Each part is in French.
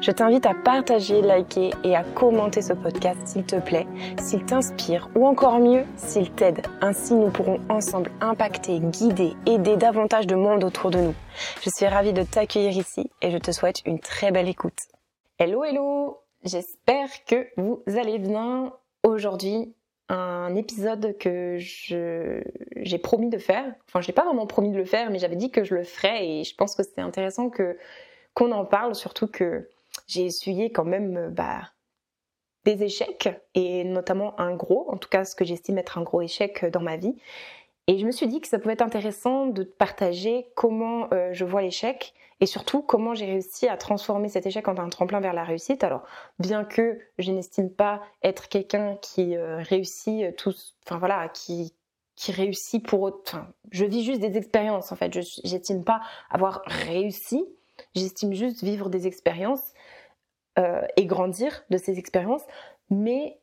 Je t'invite à partager, liker et à commenter ce podcast s'il te plaît, s'il t'inspire ou encore mieux, s'il t'aide. Ainsi, nous pourrons ensemble impacter, guider, aider davantage de monde autour de nous. Je suis ravie de t'accueillir ici et je te souhaite une très belle écoute. Hello, hello J'espère que vous allez bien. Aujourd'hui, un épisode que j'ai promis de faire. Enfin, je n'ai pas vraiment promis de le faire, mais j'avais dit que je le ferais et je pense que c'était intéressant que qu'on en parle, surtout que j'ai essuyé quand même euh, bah, des échecs, et notamment un gros, en tout cas ce que j'estime être un gros échec euh, dans ma vie. Et je me suis dit que ça pouvait être intéressant de partager comment euh, je vois l'échec et surtout comment j'ai réussi à transformer cet échec en un tremplin vers la réussite. Alors, bien que je n'estime pas être quelqu'un qui réussit tous, enfin voilà, qui qui réussit pour enfin, je vis juste des expériences en fait. Je n'estime pas avoir réussi, J'estime juste vivre des expériences euh, et grandir de ces expériences. Mais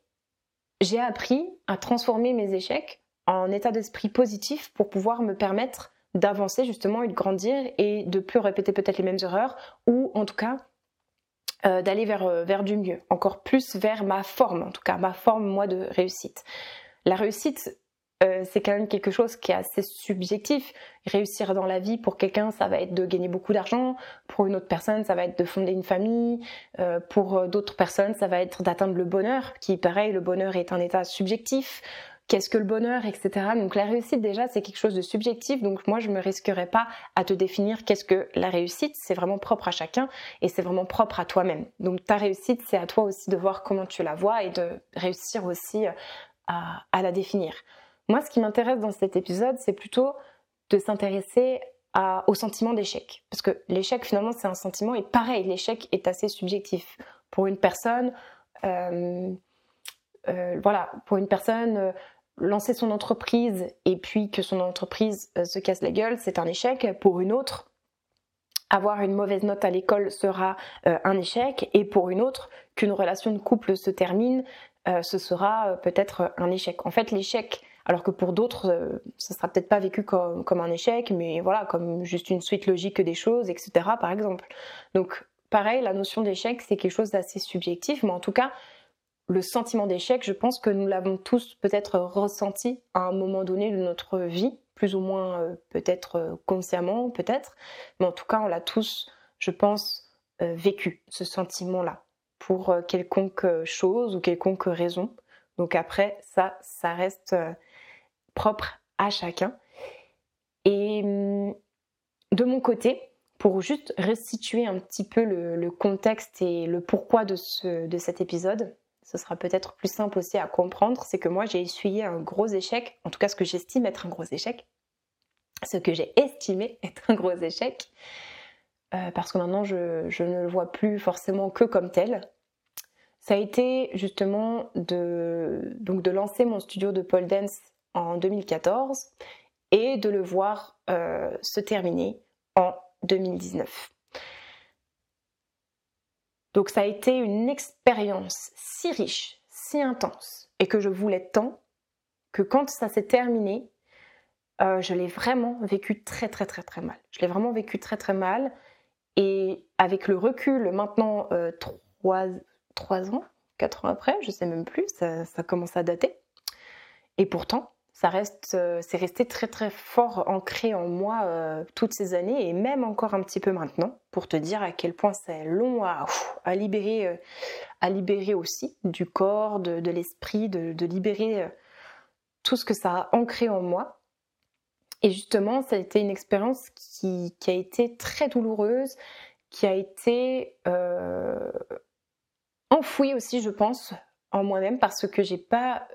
j'ai appris à transformer mes échecs en état d'esprit positif pour pouvoir me permettre d'avancer justement et de grandir et de plus répéter peut-être les mêmes erreurs ou en tout cas euh, d'aller vers, euh, vers du mieux, encore plus vers ma forme, en tout cas ma forme moi de réussite. La réussite, euh, c'est quand même quelque chose qui est assez subjectif. Réussir dans la vie, pour quelqu'un, ça va être de gagner beaucoup d'argent. Pour une autre personne, ça va être de fonder une famille. Euh, pour euh, d'autres personnes, ça va être d'atteindre le bonheur, qui, pareil, le bonheur est un état subjectif. Qu'est-ce que le bonheur, etc. Donc la réussite, déjà, c'est quelque chose de subjectif. Donc moi, je me risquerais pas à te définir qu'est-ce que la réussite. C'est vraiment propre à chacun et c'est vraiment propre à toi-même. Donc ta réussite, c'est à toi aussi de voir comment tu la vois et de réussir aussi à la définir. Moi, ce qui m'intéresse dans cet épisode, c'est plutôt de s'intéresser au sentiment d'échec. Parce que l'échec, finalement, c'est un sentiment, et pareil, l'échec est assez subjectif. Pour une personne, euh, euh, voilà, pour une personne, euh, lancer son entreprise et puis que son entreprise se casse la gueule, c'est un échec. Pour une autre, avoir une mauvaise note à l'école sera un échec. Et pour une autre, qu'une relation de couple se termine, ce sera peut-être un échec. En fait, l'échec, alors que pour d'autres, euh, ça sera peut-être pas vécu comme, un échec, mais voilà, comme juste une suite logique des choses, etc. par exemple. Donc pareil, la notion d'échec, c'est quelque chose d'assez subjectif, mais en tout cas, le sentiment d'échec, je pense que nous l'avons tous peut-être ressenti à un moment donné de notre vie, plus ou moins euh, peut-être euh, consciemment, peut-être, mais en tout cas, on l'a tous, je pense, vécu, ce sentiment-là, pour quelconque chose ou quelconque raison. Donc après, ça, ça reste propre à chacun. Et hum, de mon côté, pour juste restituer un petit peu le, contexte et le pourquoi de, ce, de cet épisode, ce sera peut-être plus simple aussi à comprendre, c'est que moi j'ai essuyé un gros échec, en tout cas ce que j'estime être un gros échec, ce que j'ai estimé être un gros échec, euh, parce que maintenant je, je, ne le vois plus forcément que comme tel. Ça a été justement de, de lancer mon studio de pole dance en 2014 et de le voir euh, se terminer en 2019. Donc ça a été une expérience si riche, si intense, et que je voulais tant, que quand ça s'est terminé, euh, je l'ai vraiment vécu très très très très mal. Je l'ai vraiment vécu très très mal. Et avec le recul, maintenant euh, trois, ans, quatre ans après, je sais même plus, ça, ça commence à dater. Et pourtant, ça reste, euh, c'est resté très très fort ancré en moi euh, toutes ces années et même encore un petit peu maintenant pour te dire à quel point c'est long à, libérer, euh, à libérer aussi du corps, de, l'esprit, de, libérer tout ce que ça a ancré en moi. Et justement, ça a été une expérience qui, a été très douloureuse, qui a été enfouie aussi, je pense, en moi-même, parce que j'ai pas.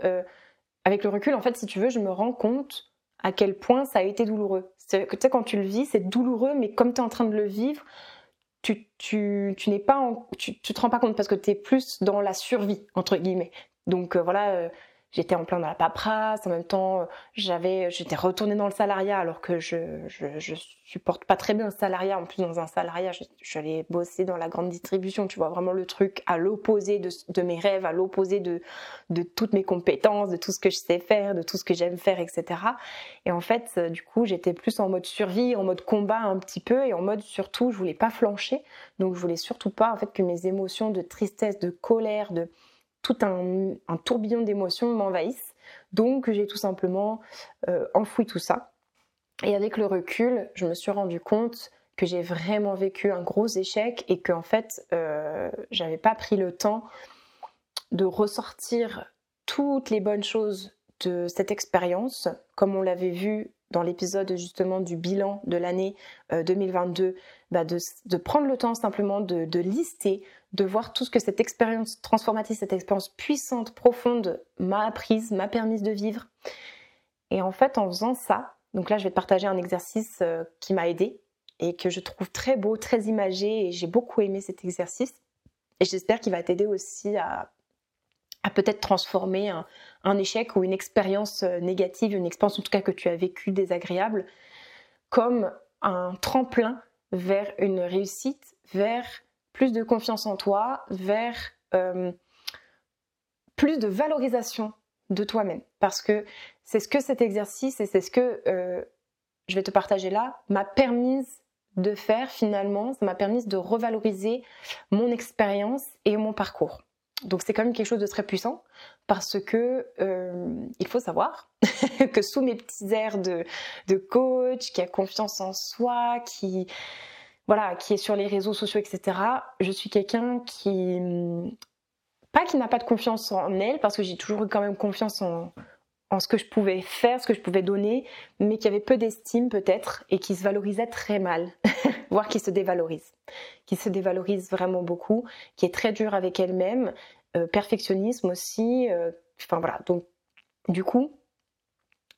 Euh, avec le recul, en fait, si tu veux, je me rends compte à quel point ça a été douloureux. Tu sais, quand tu le vis, c'est douloureux, mais comme tu es en train de le vivre, tu, tu, tu n'es pas tu, tu te rends pas compte parce que tu es plus dans la survie, entre guillemets. Donc euh, voilà, j'étais en plein dans la paperasse, en même temps, euh, j'avais, j'étais retournée dans le salariat alors que je, je, supporte pas très bien le salariat. En plus, dans un salariat, je, allée bosser dans la grande distribution. Tu vois vraiment le truc à l'opposé de, de, mes rêves, à l'opposé de, de toutes mes compétences, de tout ce que je sais faire, de tout ce que j'aime faire, etc. Et en fait, euh, du coup, j'étais plus en mode survie, en mode combat un petit peu, et en mode surtout, je voulais pas flancher. Donc, je voulais surtout pas, en fait, que mes émotions de tristesse, de colère, de tout un, tourbillon d'émotions m'envahissent. Donc j'ai tout simplement euh, enfoui tout ça. Et avec le recul, je me suis rendu compte que j'ai vraiment vécu un gros échec et qu'en fait, euh, j'avais pas pris le temps de ressortir toutes les bonnes choses de cette expérience, comme on l'avait vu dans l'épisode justement du bilan de l'année 2022, euh, bah de, prendre le temps simplement de, de, lister, de voir tout ce que cette expérience transformative, cette expérience puissante, profonde m'a apprise, m'a permis de vivre. Et en fait, en faisant ça, donc là, je vais te partager un exercice euh, qui m'a aidé et que je trouve très beau, très imagé, et j'ai beaucoup aimé cet exercice. Et j'espère qu'il va t'aider aussi à, peut-être transformer un, échec ou une expérience euh, négative, une expérience en tout cas que tu as vécue désagréable, comme un tremplin vers une réussite, vers plus de confiance en toi, vers euh, plus de valorisation de toi-même. Parce que c'est ce que cet exercice et c'est ce que euh, je vais te partager là m'a permis de faire finalement, ça m'a permis de revaloriser mon expérience et mon parcours. Donc c'est quand même quelque chose de très puissant parce que euh, il faut savoir que sous mes petits airs de, coach, qui a confiance en soi, qui voilà, qui est sur les réseaux sociaux, etc. Je suis quelqu'un qui, pas qui n'a pas de confiance en elle, parce que j'ai toujours eu quand même confiance en, en ce que je pouvais faire, ce que je pouvais donner, mais qui avait peu d'estime peut-être et qui se valorisait très mal, voire qui se dévalorise, qui se dévalorise vraiment beaucoup, qui est très dure avec elle-même, euh, perfectionnisme aussi, euh, enfin voilà. Donc du coup,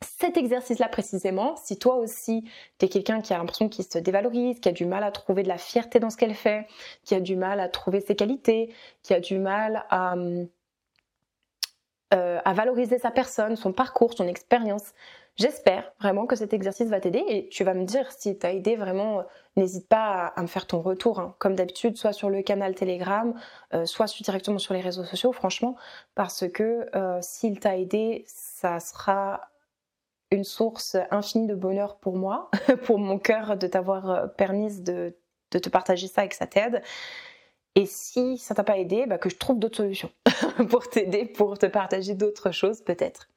cet exercice-là précisément, si toi aussi tu es quelqu'un qui a l'impression qu'il se dévalorise, qui a du mal à trouver de la fierté dans ce qu'elle fait, qui a du mal à trouver ses qualités, qui a du mal à, euh, à valoriser sa personne, son parcours, son expérience, j'espère vraiment que cet exercice va t'aider et tu vas me dire si t'as aidé vraiment, n'hésite pas à, me faire ton retour, hein. comme d'habitude, soit sur le canal Telegram, euh, soit directement sur les réseaux sociaux, franchement, parce que euh, s'il t'a aidé, ça sera une source infinie de bonheur pour moi, pour mon cœur, de t'avoir euh, permis de, te partager ça et que ça t'aide. Et si ça t'a pas aidé, bah que je trouve d'autres solutions pour t'aider, pour te partager d'autres choses peut-être.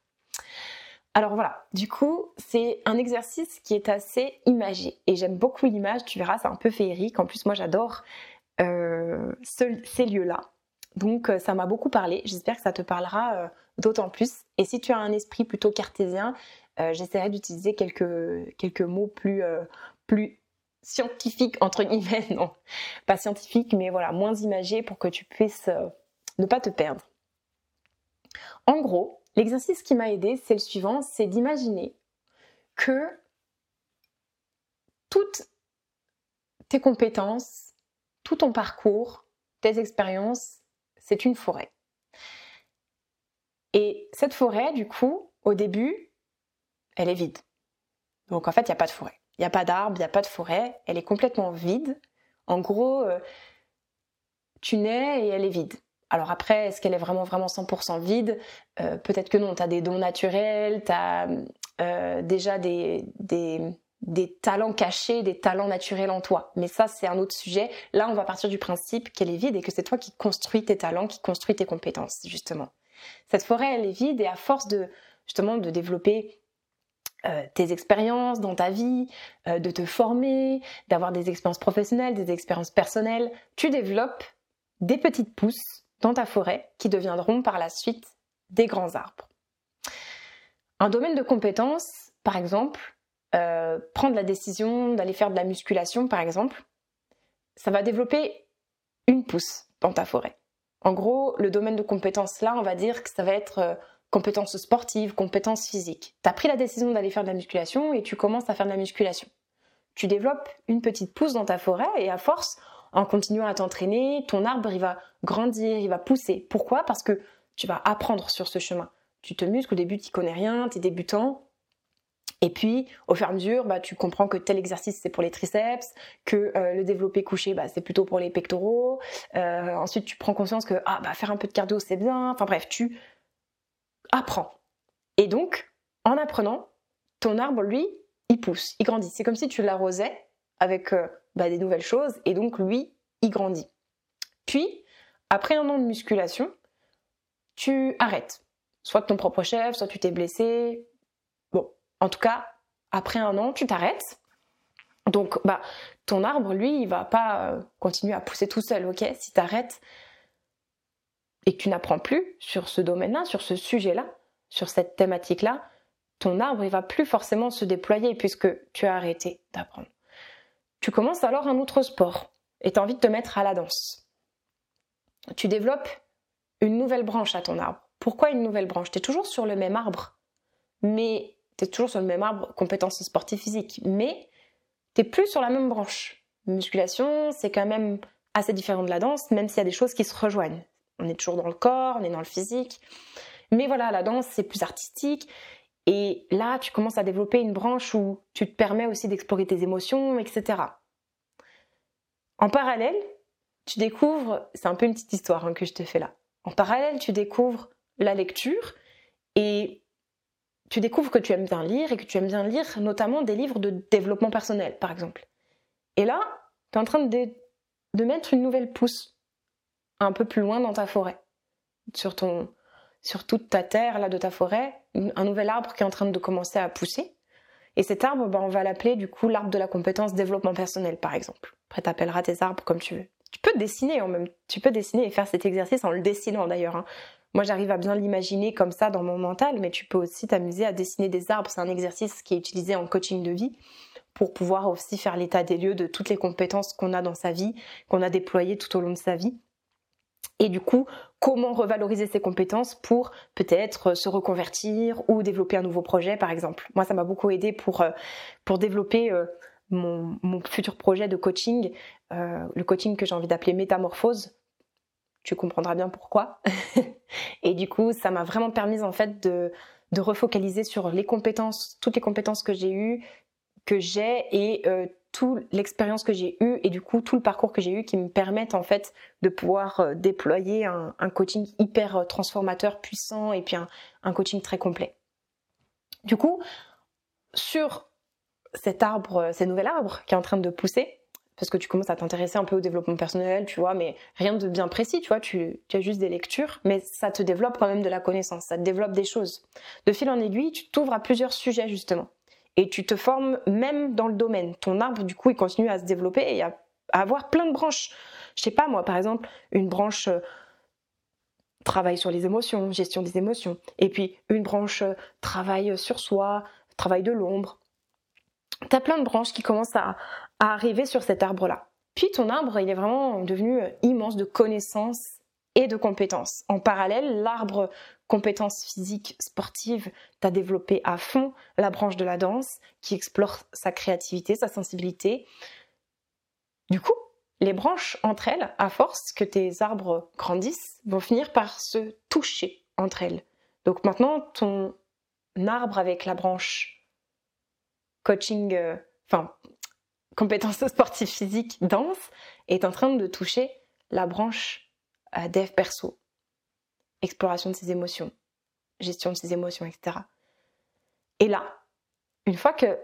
Alors voilà, du coup, c'est un exercice qui est assez imagé. Et j'aime beaucoup l'image, tu verras, c'est un peu féerique. En plus, moi, j'adore euh, ces lieux-là. Donc, euh, ça m'a beaucoup parlé. J'espère que ça te parlera d'autant plus. Et si tu as un esprit plutôt cartésien, euh, j'essaierai d'utiliser quelques, quelques mots plus, euh, plus scientifiques, entre guillemets, non, pas scientifiques, mais voilà, moins imagés pour que tu puisses euh, ne pas te perdre. En gros, l'exercice qui m'a aidé, c'est le suivant, c'est d'imaginer que toutes tes compétences, tout ton parcours, tes expériences, c'est une forêt. Et cette forêt, du coup, au début, elle est vide. Donc en fait, il n'y a pas de forêt. Il n'y a pas d'arbre, il n'y a pas de forêt, elle est complètement vide. En gros, euh, tu nais et elle est vide. Alors après, est-ce qu'elle est vraiment vraiment 100% vide? Euh, Peut-être que non, tu as des dons naturels, tu as euh, déjà des, talents cachés, des talents naturels en toi. Mais ça, c'est un autre sujet. Là, on va partir du principe qu'elle est vide et que c'est toi qui construis tes talents, qui construis tes compétences, justement. Cette forêt, elle est vide et à force de justement de développer euh, tes expériences dans ta vie, euh, de te former, d'avoir des expériences professionnelles, des expériences personnelles, tu développes des petites pousses dans ta forêt qui deviendront par la suite des grands arbres. Un domaine de compétence, par exemple, euh, prendre la décision d'aller faire de la musculation, par exemple, ça va développer une pousse dans ta forêt. En gros, le domaine de compétences là, on va dire que ça va être compétences sportives, compétences physiques. Tu as pris la décision d'aller faire de la musculation et tu commences à faire de la musculation. Tu développes une petite pousse dans ta forêt et à force, en continuant à t'entraîner, ton arbre il va grandir, il va pousser. Pourquoi? Parce que tu vas apprendre sur ce chemin. Tu te muscles, au début tu connais rien, tu es débutant, et puis, au fur et à mesure, bah, tu comprends que tel exercice c'est pour les triceps, que euh, le développé couché bah, c'est plutôt pour les pectoraux. Euh, ensuite, tu prends conscience que ah, bah, faire un peu de cardio c'est bien. Enfin bref, tu apprends. Et donc, en apprenant, ton arbre, lui, il pousse, il grandit. C'est comme si tu l'arrosais avec euh, bah, des nouvelles choses, et donc lui, il grandit. Puis, après un an de musculation, tu arrêtes. Soit ton propre chef, soit tu t'es blessé, en tout cas, après un an, tu t'arrêtes. Donc, bah, ton arbre, lui, il va pas euh, continuer à pousser tout seul, ok? Si tu arrêtes et que tu n'apprends plus sur ce domaine-là, sur ce sujet-là, sur cette thématique-là, ton arbre, il va plus forcément se déployer puisque tu as arrêté d'apprendre. Tu commences alors un autre sport et tu as envie de te mettre à la danse. Tu développes une nouvelle branche à ton arbre. Pourquoi une nouvelle branche? Tu es toujours sur le même arbre, mais tu es toujours sur le même arbre, compétences sportives physiques, mais tu plus sur la même branche. Musculation, c'est quand même assez différent de la danse, même s'il y a des choses qui se rejoignent. On est toujours dans le corps, on est dans le physique. Mais voilà, la danse, c'est plus artistique. Et là, tu commences à développer une branche où tu te permets aussi d'explorer tes émotions, etc. En parallèle, tu découvres, c'est un peu une petite histoire hein, que je te fais là. En parallèle, tu découvres la lecture et tu découvres que tu aimes bien lire et que tu aimes bien lire notamment des livres de développement personnel, par exemple. Et là, tu es en train de, de, mettre une nouvelle pousse un peu plus loin dans ta forêt, sur, ton, sur toute ta terre là de ta forêt, un nouvel arbre qui est en train de commencer à pousser. Et cet arbre, ben, on va l'appeler du coup l'arbre de la compétence développement personnel, par exemple. Après, tu appelleras tes arbres comme tu veux. Tu peux dessiner en même, tu peux dessiner et faire cet exercice en le dessinant d'ailleurs. Hein. Moi, j'arrive à bien l'imaginer comme ça dans mon mental, mais tu peux aussi t'amuser à dessiner des arbres. C'est un exercice qui est utilisé en coaching de vie pour pouvoir aussi faire l'état des lieux de toutes les compétences qu'on a dans sa vie, qu'on a déployées tout au long de sa vie. Et du coup, comment revaloriser ces compétences pour peut-être se reconvertir ou développer un nouveau projet, par exemple? Moi, ça m'a beaucoup aidé pour, euh, pour développer euh, mon, futur projet de coaching, euh, le coaching que j'ai envie d'appeler métamorphose, tu comprendras bien pourquoi. et du coup, ça m'a vraiment permis en fait de, de refocaliser sur les compétences, toutes les compétences que j'ai eues, que j'ai et euh, toute l'expérience que j'ai eue et du coup tout le parcours que j'ai eu qui me permettent en fait de pouvoir euh, déployer un, coaching hyper euh, transformateur, puissant et puis un, coaching très complet. Du coup, sur cet arbre, ce nouvel arbre qui est en train de pousser, parce que tu commences à t'intéresser un peu au développement personnel, tu vois, mais rien de bien précis, tu vois, tu, as juste des lectures, mais ça te développe quand même de la connaissance, ça te développe des choses. De fil en aiguille, tu t'ouvres à plusieurs sujets justement, et tu te formes même dans le domaine. Ton arbre, du coup, il continue à se développer et à, avoir plein de branches. Je sais pas, moi, par exemple, une branche euh, travail sur les émotions, gestion des émotions, et puis une branche euh, travail sur soi, travail de l'ombre. Tu as plein de branches qui commencent à, arriver sur cet arbre-là. Puis ton arbre, il est vraiment devenu euh, immense de connaissances et de compétences. En parallèle, l'arbre compétences physiques sportives, tu as développé à fond la branche de la danse qui explore sa créativité, sa sensibilité. Du coup, les branches entre elles, à force que tes arbres grandissent, vont finir par se toucher entre elles. Donc maintenant, ton arbre avec la branche coaching, euh, enfin compétences sportives physiques, danse, est en train de toucher la branche euh, dev perso. Exploration de ses émotions, gestion de ses émotions, etc. Et là, une fois que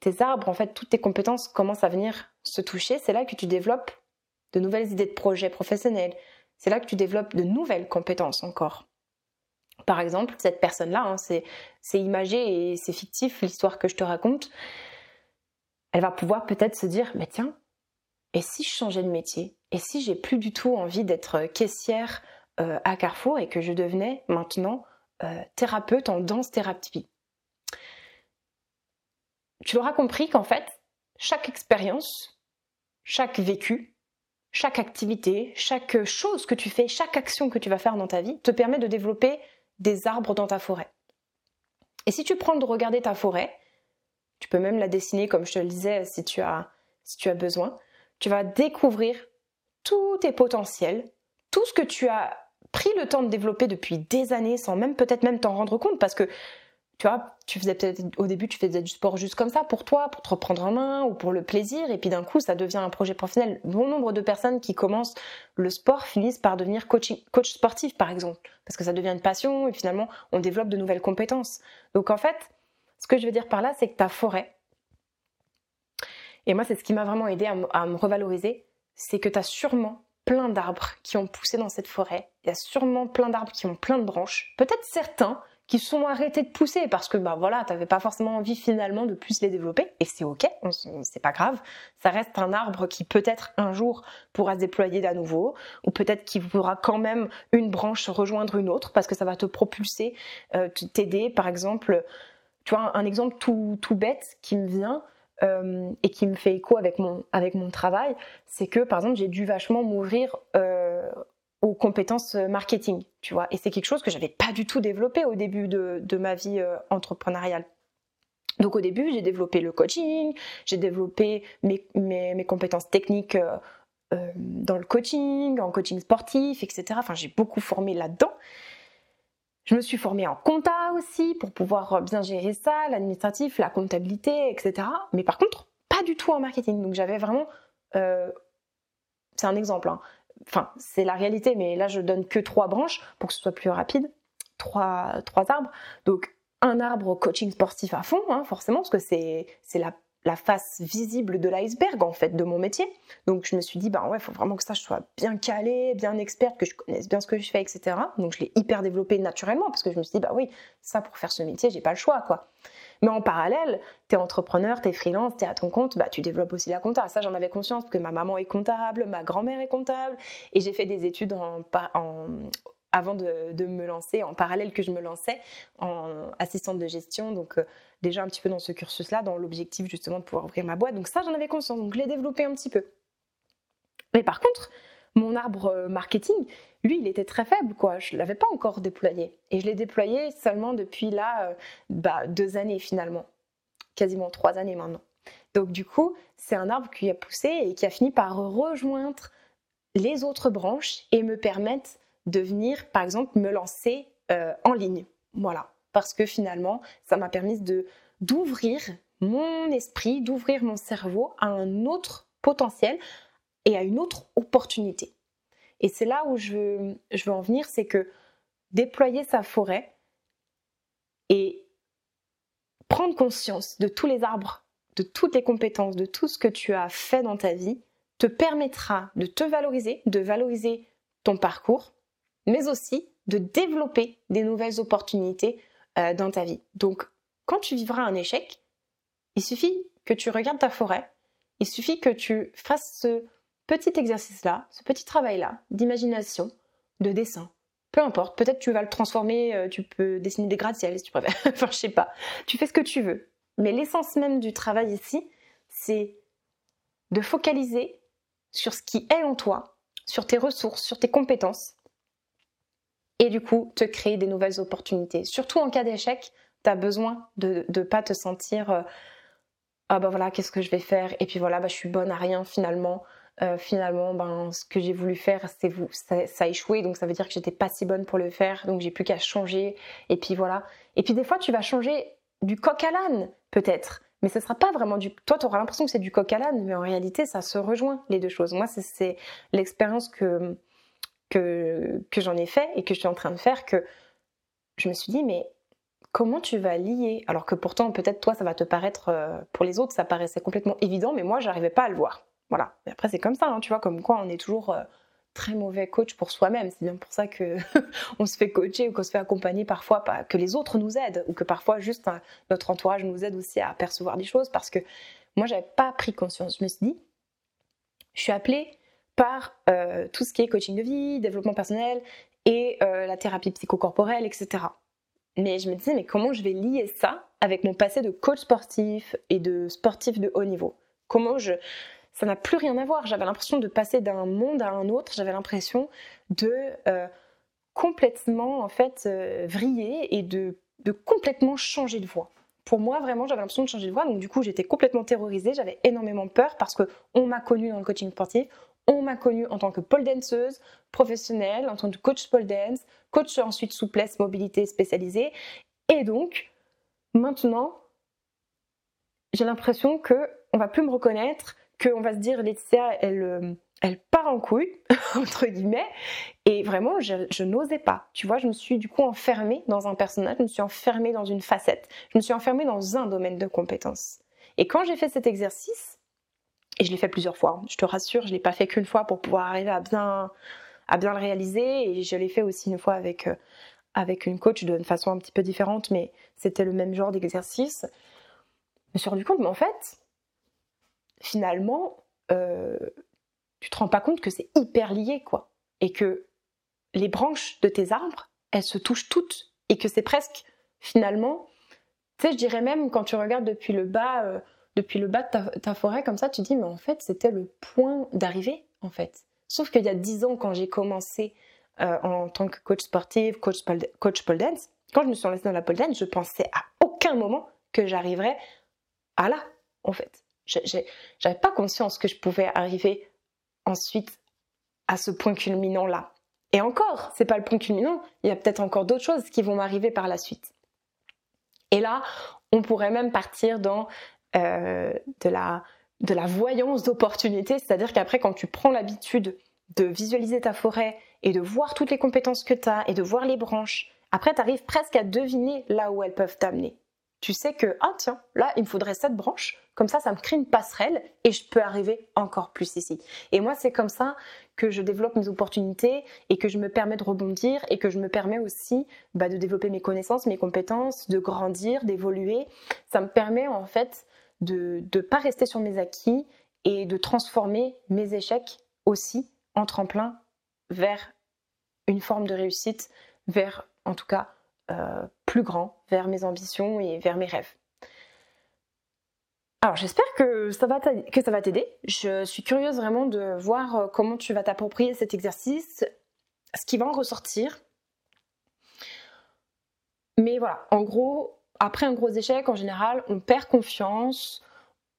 tes arbres, en fait, toutes tes compétences commencent à venir se toucher, c'est là que tu développes de nouvelles idées de projets professionnels. C'est là que tu développes de nouvelles compétences encore. Par exemple, cette personne-là, hein, c'est imagé et c'est fictif l'histoire que je te raconte, elle va pouvoir peut-être se dire, mais tiens, et si je changeais de métier? Et si j'ai plus du tout envie d'être caissière euh, à Carrefour et que je devenais maintenant euh, thérapeute en danse thérapie tu auras compris qu'en fait, chaque expérience, chaque vécu, chaque activité, chaque chose que tu fais, chaque action que tu vas faire dans ta vie te permet de développer des arbres dans ta forêt. Et si tu prends de regarder ta forêt, tu peux même la dessiner comme je te le disais si tu as, si tu as besoin, tu vas découvrir tous tes potentiels, tout ce que tu as pris le temps de développer depuis des années sans même peut-être même t'en rendre compte parce que tu vois, tu faisais peut-être au début tu faisais du sport juste comme ça pour toi, pour te reprendre en main ou pour le plaisir et puis d'un coup ça devient un projet professionnel. Bon nombre de personnes qui commencent le sport finissent par devenir coach, coach sportif par exemple parce que ça devient une passion et finalement on développe de nouvelles compétences. Donc en fait, ce que je veux dire par là c'est que ta forêt et moi c'est ce qui m'a vraiment aidé à, à me revaloriser, c'est que tu as sûrement plein d'arbres qui ont poussé dans cette forêt. Il y a sûrement plein d'arbres qui ont plein de branches. Peut-être certains qui sont arrêtés de pousser parce que bah voilà, t'avais pas forcément envie finalement de plus les développer et c'est ok, c'est pas grave. Ça reste un arbre qui peut-être un jour pourra se déployer à nouveau ou peut-être qu'il pourra quand même une branche rejoindre une autre parce que ça va te propulser, euh, t'aider par exemple. Tu vois un, exemple tout, tout bête qui me vient. Euh, et qui me fait écho avec mon, avec mon travail, c'est que par exemple j'ai dû vachement m'ouvrir euh, aux compétences euh, marketing, tu vois. Et c'est quelque chose que j'avais pas du tout développé au début de, de ma vie entrepreneuriale. Donc au début, j'ai développé le coaching, j'ai développé mes, mes, mes, compétences techniques dans le coaching, en coaching sportif, etc. Enfin, j'ai beaucoup formé là-dedans. Je me suis formée en compta aussi pour pouvoir bien gérer ça, l'administratif, la comptabilité, etc. Mais par contre, pas du tout en marketing. Donc j'avais vraiment... Euh, c'est un exemple. Hein enfin, c'est la réalité, mais là, je donne que trois branches pour que ce soit plus rapide. Trois, trois arbres. Donc, un arbre coaching sportif à fond, hein, forcément, parce que c'est la, la, face visible de l'iceberg, en fait, de mon métier. Donc, je me suis dit, bah ouais, faut vraiment que ça, je sois bien calée, bien experte, que je connaisse bien ce que je fais, etc. Donc, je l'ai hyper développé naturellement, parce que je me suis dit, bah oui, ça, pour faire ce métier, j'ai pas le choix, quoi. Mais en parallèle, tu es entrepreneur, tu es freelance, tu es à ton compte, bah, tu développes aussi la compta. Ça, j'en avais conscience parce que ma maman est comptable, ma grand-mère est comptable, et j'ai fait des études en, en, avant de, me lancer, en parallèle que je me lançais en assistante de gestion. Donc, euh, déjà un petit peu dans ce cursus-là, dans l'objectif justement de pouvoir ouvrir ma boîte. Donc, ça, j'en avais conscience. Donc, je l'ai développé un petit peu. Mais par contre, mon arbre euh, marketing, lui, il était très faible, quoi. Je ne l'avais pas encore déployé. Et je l'ai déployé seulement depuis là, euh, bah, deux années finalement. Quasiment trois années maintenant. Donc du coup, c'est un arbre qui a poussé et qui a fini par rejoindre les autres branches et me permettre de venir, par exemple, me lancer euh, en ligne. Voilà. Parce que finalement, ça m'a permis d'ouvrir mon esprit, d'ouvrir mon cerveau à un autre potentiel, et à une autre opportunité. Et c'est là où je veux, je veux en venir, c'est que déployer sa forêt et prendre conscience de tous les arbres, de toutes les compétences, de tout ce que tu as fait dans ta vie, te permettra de te valoriser, de valoriser ton parcours, mais aussi de développer des nouvelles opportunités euh, dans ta vie. Donc, quand tu vivras un échec, il suffit que tu regardes ta forêt, il suffit que tu fasses ce petit exercice-là, ce petit travail-là, d'imagination, de dessin, peu importe, peut-être tu vas le transformer, euh, tu peux dessiner des gratte-ciel si tu préfères, enfin je sais pas, tu fais ce que tu veux. Mais l'essence même du travail ici, c'est de focaliser sur ce qui est en toi, sur tes ressources, sur tes compétences, et du coup te créer des nouvelles opportunités. Surtout en cas d'échec, tu as besoin de ne pas te sentir euh, ah bah voilà, qu'est-ce que je vais faire? Et puis voilà, bah, je suis bonne à rien finalement. Euh, finalement, ben, ce que j'ai voulu faire, c'est vous, ça, ça, a échoué, donc ça veut dire que j'étais pas si bonne pour le faire, donc j'ai plus qu'à changer. Et puis voilà. Et puis des fois, tu vas changer du coq à l'âne, peut-être, mais ce sera pas vraiment du. Toi, tu auras l'impression que c'est du coq à l'âne, mais en réalité, ça se rejoint les deux choses. Moi, c'est l'expérience que que que j'en ai fait et que je suis en train de faire que je me suis dit, mais comment tu vas lier? Alors que pourtant, peut-être toi, ça va te paraître, euh, pour les autres, ça paraissait complètement évident, mais moi, j'arrivais pas à le voir. Voilà. Et après, c'est comme ça, hein, tu vois, comme quoi on est toujours euh, très mauvais coach pour soi-même. C'est bien pour ça que on se fait coacher ou qu'on se fait accompagner parfois, pas que les autres nous aident ou que parfois juste hein, notre entourage nous aide aussi à percevoir des choses. Parce que moi, j'avais pas pris conscience. Je me suis dit, je suis appelée par euh, tout ce qui est coaching de vie, développement personnel et euh, la thérapie psychocorporelle, etc. Mais je me disais, mais comment je vais lier ça avec mon passé de coach sportif et de sportif de haut niveau? Comment je ça n'a plus rien à voir. J'avais l'impression de passer d'un monde à un autre. J'avais l'impression de euh, complètement en fait vriller et de, de complètement changer de voie. Pour moi, vraiment, j'avais l'impression de changer de voie. Donc du coup, j'étais complètement terrorisée. J'avais énormément peur parce que on m'a connue dans le coaching sportif. On m'a connue en tant que pole danseuse professionnelle, en tant que coach pole dance, coach ensuite souplesse, mobilité spécialisée. Et donc, maintenant, j'ai l'impression que on va plus me reconnaître, qu'on va se dire Laetitia, elle, euh, elle part en couille, entre guillemets, et vraiment, je, n'osais pas. Tu vois, je me suis du coup enfermée dans un personnage, je me suis enfermée dans une facette, je me suis enfermée dans un domaine de compétences. Et quand j'ai fait cet exercice, et je l'ai fait plusieurs fois, je te rassure, je ne l'ai pas fait qu'une fois pour pouvoir arriver à bien, à bien le réaliser, et je l'ai fait aussi une fois avec, euh, avec une coach d'une façon un petit peu différente, mais c'était le même genre d'exercice. Je me suis rendu compte, mais en fait, finalement, euh, tu te rends pas compte que c'est hyper lié, quoi. Et que les branches de tes arbres, elles se touchent toutes. Et que c'est presque, finalement, tu sais, je dirais même, quand tu regardes depuis le bas, euh, depuis le bas de ta, forêt, comme ça, tu dis, mais en fait, c'était le point d'arrivée, en fait. Sauf qu'il y a dix ans, quand j'ai commencé euh, en tant que coach sportif, coach, coach pole dance, quand je me suis lancée dans la pole dance, je pensais à aucun moment que j'arriverais à là, en fait j'avais pas conscience que je pouvais arriver ensuite à ce point culminant là. Et encore, c'est pas le point culminant, il y a peut-être encore d'autres choses qui vont m'arriver par la suite. Et là, on pourrait même partir dans euh, de, la, de la voyance d'opportunité, c'est-à-dire qu'après, quand tu prends l'habitude de visualiser ta forêt et de voir toutes les compétences que tu as et de voir les branches, après, tu arrives presque à deviner là où elles peuvent t'amener tu sais que, ah tiens, là, il me faudrait cette branche, comme ça, ça me crée une passerelle et je peux arriver encore plus ici. Et moi, c'est comme ça que je développe mes opportunités et que je me permets de rebondir et que je me permets aussi bah, de développer mes connaissances, mes compétences, de grandir, d'évoluer. Ça me permet en fait de ne pas rester sur mes acquis et de transformer mes échecs aussi en tremplin vers une forme de réussite, vers en tout cas euh, plus grand vers mes ambitions et vers mes rêves. Alors j'espère que ça va que ça va t'aider. Je suis curieuse vraiment de voir euh, comment tu vas t'approprier cet exercice, ce qui va en ressortir. Mais voilà, en gros, après un gros échec, en général, on perd confiance,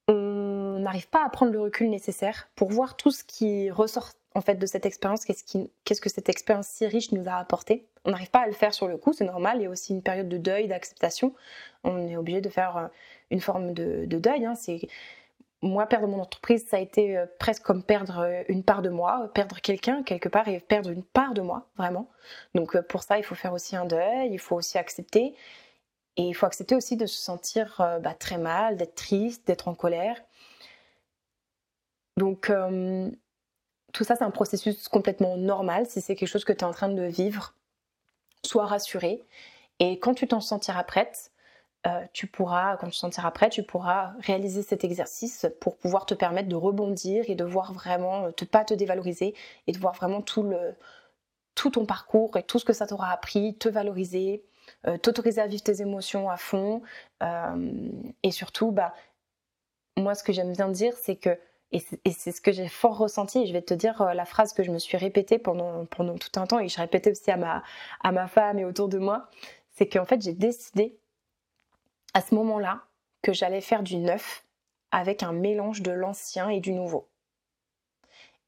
on n'arrive pas à prendre le recul nécessaire pour voir tout ce qui ressort en fait de cette expérience, qu'est-ce, que cette expérience si riche nous a apporté. On n'arrive pas à le faire sur le coup, c'est normal, il y a aussi une période de deuil, d'acceptation. On est obligé de faire euh, une forme de, deuil. Hein. Moi, perdre mon entreprise, ça a été euh, presque comme perdre euh, une part de moi, perdre quelqu'un quelque part et perdre une part de moi, vraiment. Donc pour ça, il faut faire aussi un deuil, il faut aussi accepter. Et il faut accepter aussi de se sentir bah, très mal, d'être triste, d'être en colère. Donc tout ça, c'est un processus complètement normal. Si c'est quelque chose que tu es en train de vivre, sois rassuré. Et quand tu t'en sentiras prête, euh, tu pourras, quand tu sentiras prête, tu pourras réaliser cet exercice pour pouvoir te permettre de rebondir et de voir vraiment, de pas te dévaloriser et de voir vraiment tout ton parcours et tout ce que ça t'aura appris, te valoriser, euh, t'autoriser à vivre tes émotions à fond. Euh, et surtout, bah, moi, ce que j'aime bien dire, c'est que et c'est ce que j'ai fort ressenti. Et je vais te dire euh, la phrase que je me suis répétée pendant, pendant tout un temps et je répétais aussi à ma, à ma femme et autour de moi. C'est qu'en fait, j'ai décidé à ce moment-là que j'allais faire du neuf avec un mélange de l'ancien et du nouveau.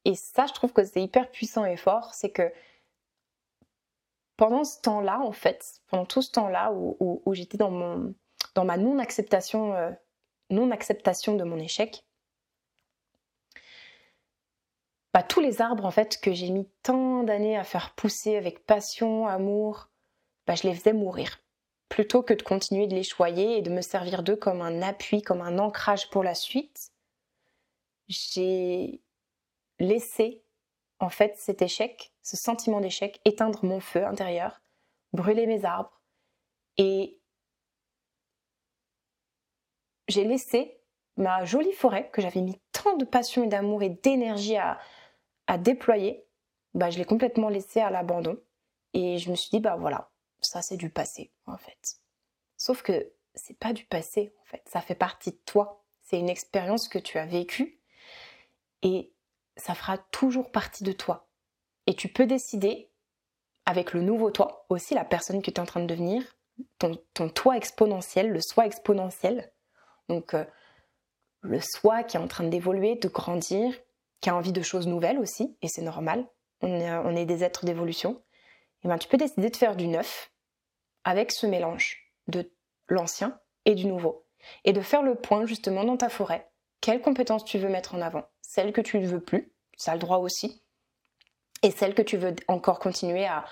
Et ça, je trouve que c'est hyper puissant et fort. C'est que pendant ce temps-là, en fait, pendant tout ce temps-là où, j'étais dans, ma non-acceptation euh, non-acceptation de mon échec, bah, tous les arbres en fait que j'ai mis tant d'années à faire pousser avec passion, amour, bah, je les faisais mourir. Plutôt que de continuer de les choyer et de me servir d'eux comme un appui, comme un ancrage pour la suite, j'ai laissé en fait cet échec, ce sentiment d'échec, éteindre mon feu intérieur, brûler mes arbres et j'ai laissé ma jolie forêt que j'avais mis tant de passion et d'amour et d'énergie à, déployer, bah, je l'ai complètement laissé à l'abandon. Et je me suis dit, bah voilà, ça c'est du passé en fait. Sauf que c'est pas du passé en fait, ça fait partie de toi. C'est une expérience que tu as vécue et ça fera toujours partie de toi. Et tu peux décider avec le nouveau toi, aussi la personne que tu es en train de devenir, ton, toi exponentiel, le soi exponentiel. Donc euh, le soi qui est en train d'évoluer, de grandir, qui a envie de choses nouvelles aussi, et c'est normal. On est, des êtres d'évolution. Et ben tu peux décider de faire du neuf avec ce mélange de l'ancien et du nouveau. Et de faire le point justement dans ta forêt. Quelles compétences tu veux mettre en avant? Celles que tu ne veux plus, ça a le droit aussi. Et celles que tu veux encore continuer à,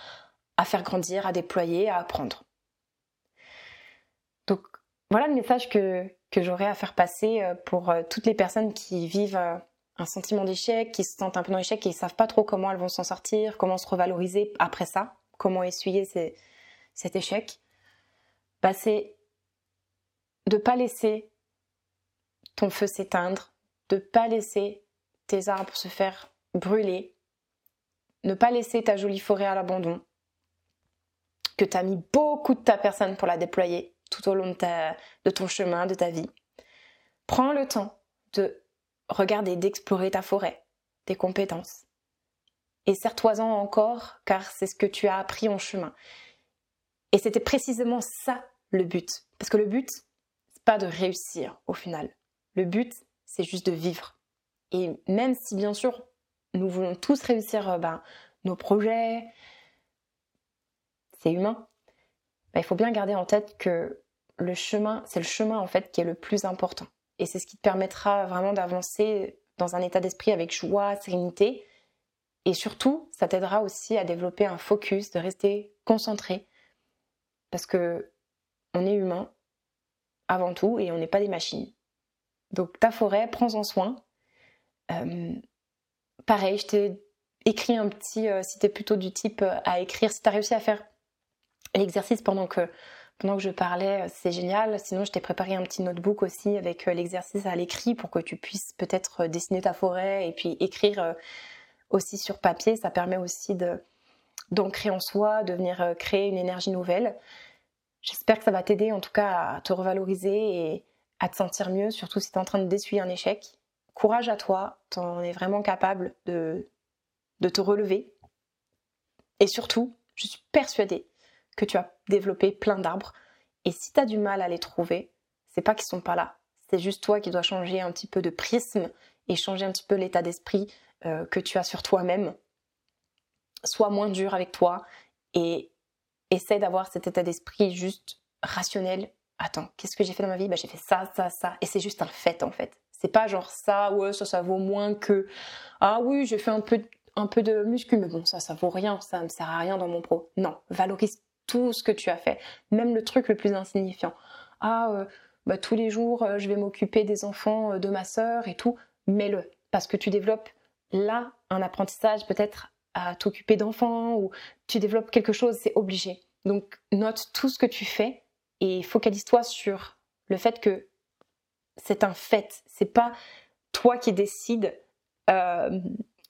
à faire grandir, à déployer, à apprendre. Donc voilà le message que, que j'aurais à faire passer euh, pour euh, toutes les personnes qui vivent euh, un sentiment d'échec, qui se sentent un peu dans l'échec et ne savent pas trop comment elles vont s'en sortir, comment se revaloriser après ça, comment essuyer cet échec, bah c'est de pas laisser ton feu s'éteindre, de pas laisser tes arbres se faire brûler, ne pas laisser ta jolie forêt à l'abandon, que tu as mis beaucoup de ta personne pour la déployer tout au long de, ton chemin, de ta vie. Prends le temps de regarder, d'explorer ta forêt, tes compétences. Et serre-toi-en encore, car c'est ce que tu as appris en chemin. Et c'était précisément ça le but. Parce que le but, c'est pas de réussir au final. Le but, c'est juste de vivre. Et même si bien sûr, nous voulons tous réussir euh, ben, nos projets, c'est humain, ben, il faut bien garder en tête que le chemin, c'est le chemin en fait qui est le plus important. Et c'est ce qui te permettra vraiment d'avancer dans un état d'esprit avec joie, sérénité. Et surtout, ça t'aidera aussi à développer un focus, de rester concentré parce que on est humain avant tout et on n'est pas des machines. Donc ta forêt, prends-en soin. Euh, pareil, je t'ai écrit un petit, euh, si tu es plutôt du type euh, à écrire, si tu as réussi à faire l'exercice pendant que, pendant que je parlais, c'est génial. Sinon, je t'ai préparé un petit notebook aussi avec l'exercice à l'écrit pour que tu puisses peut-être dessiner ta forêt et puis écrire aussi sur papier. Ça permet aussi d'ancrer en soi, de venir euh, créer une énergie nouvelle. J'espère que ça va t'aider en tout cas à te revaloriser et à te sentir mieux, surtout si tu es en train de d'essuyer un échec. Courage à toi, tu en es vraiment capable de, de te relever. Et surtout, je suis persuadée que tu as développé plein d'arbres. Et si tu as du mal à les trouver, c'est pas qu'ils sont pas là. C'est juste toi qui dois changer un petit peu de prisme et changer un petit peu l'état d'esprit euh, que tu as sur toi-même sois moins dur avec toi et essaie d'avoir cet état d'esprit juste rationnel. Attends, qu'est-ce que j'ai fait dans ma vie? Bah, J'ai fait ça, ça, ça. Et c'est juste un fait en fait. C'est pas genre ça, ouais, ça, ça vaut moins que. Ah oui, j'ai fait un peu, un peu de muscu, mais bon, ça, ça vaut rien, ça me sert à rien dans mon pro. Non, valorise tout ce que tu as fait, même le truc le plus insignifiant. Ah, euh, bah, tous les jours, euh, je vais m'occuper des enfants euh, de ma sœur et tout. Mets-le, parce que tu développes là un apprentissage peut-être à t'occuper d'enfants ou tu développes quelque chose, c'est obligé. Donc note tout ce que tu fais et focalise-toi sur le fait que c'est un fait. C'est pas toi qui décides euh,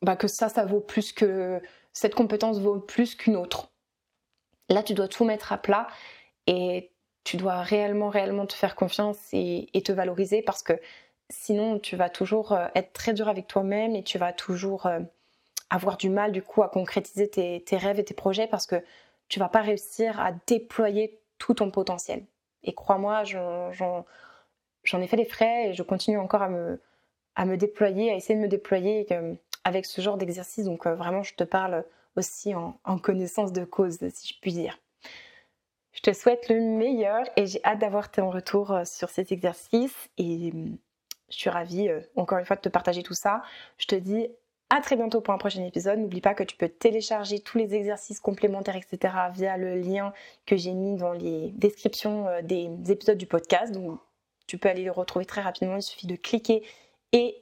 bah, que ça, ça vaut plus que cette compétence vaut plus qu'une autre. Là, tu dois tout mettre à plat et tu dois réellement, réellement te faire confiance et, te valoriser parce que sinon, tu vas toujours euh, être très dur avec toi-même et tu vas toujours euh, avoir du mal du coup à concrétiser tes, rêves et tes projets parce que tu vas pas réussir à déployer tout ton potentiel. Et crois-moi, j'en ai fait les frais et je continue encore à me, à me déployer, à essayer de me déployer euh, avec ce genre d'exercice. Donc euh, vraiment, je te parle aussi en, connaissance de cause, si je puis dire. Je te souhaite le meilleur et j'ai hâte d'avoir ton retour euh, sur cet exercice et je suis ravie encore une fois de te partager tout ça. Je te dis à très bientôt pour un prochain épisode. N'oublie pas que tu peux télécharger tous les exercices complémentaires, etc. via le lien que j'ai mis dans les descriptions euh, des épisodes du podcast. Donc tu peux aller le retrouver très rapidement. Il suffit de cliquer et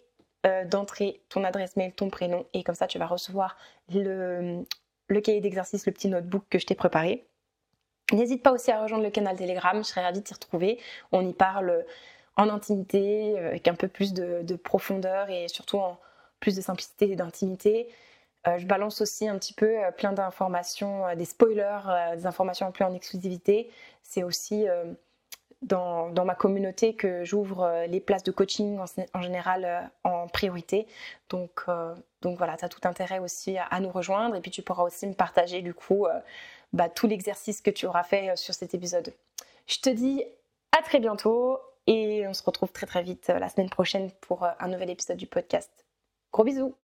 euh, d'entrer ton adresse mail, ton prénom. Et comme ça, tu vas recevoir le, le cahier d'exercice, le petit notebook que je t'ai préparé. N'hésite pas aussi à rejoindre le canal Telegram. Je serais ravie de t'y retrouver. On y parle en intimité, euh, avec un peu plus de, de profondeur et surtout en plus de simplicité et d'intimité. Euh, je balance aussi un petit peu plein d'informations, des spoilers, des informations un peu en exclusivité. C'est aussi dans, ma communauté que j'ouvre les places de coaching en, général en priorité. Donc, donc voilà, tu as tout intérêt aussi à, nous rejoindre et puis tu pourras aussi me partager du coup bah, tout l'exercice que tu auras fait sur cet épisode. Je te dis à très bientôt et on se retrouve très très vite la semaine prochaine pour un nouvel épisode du podcast. Gros bisous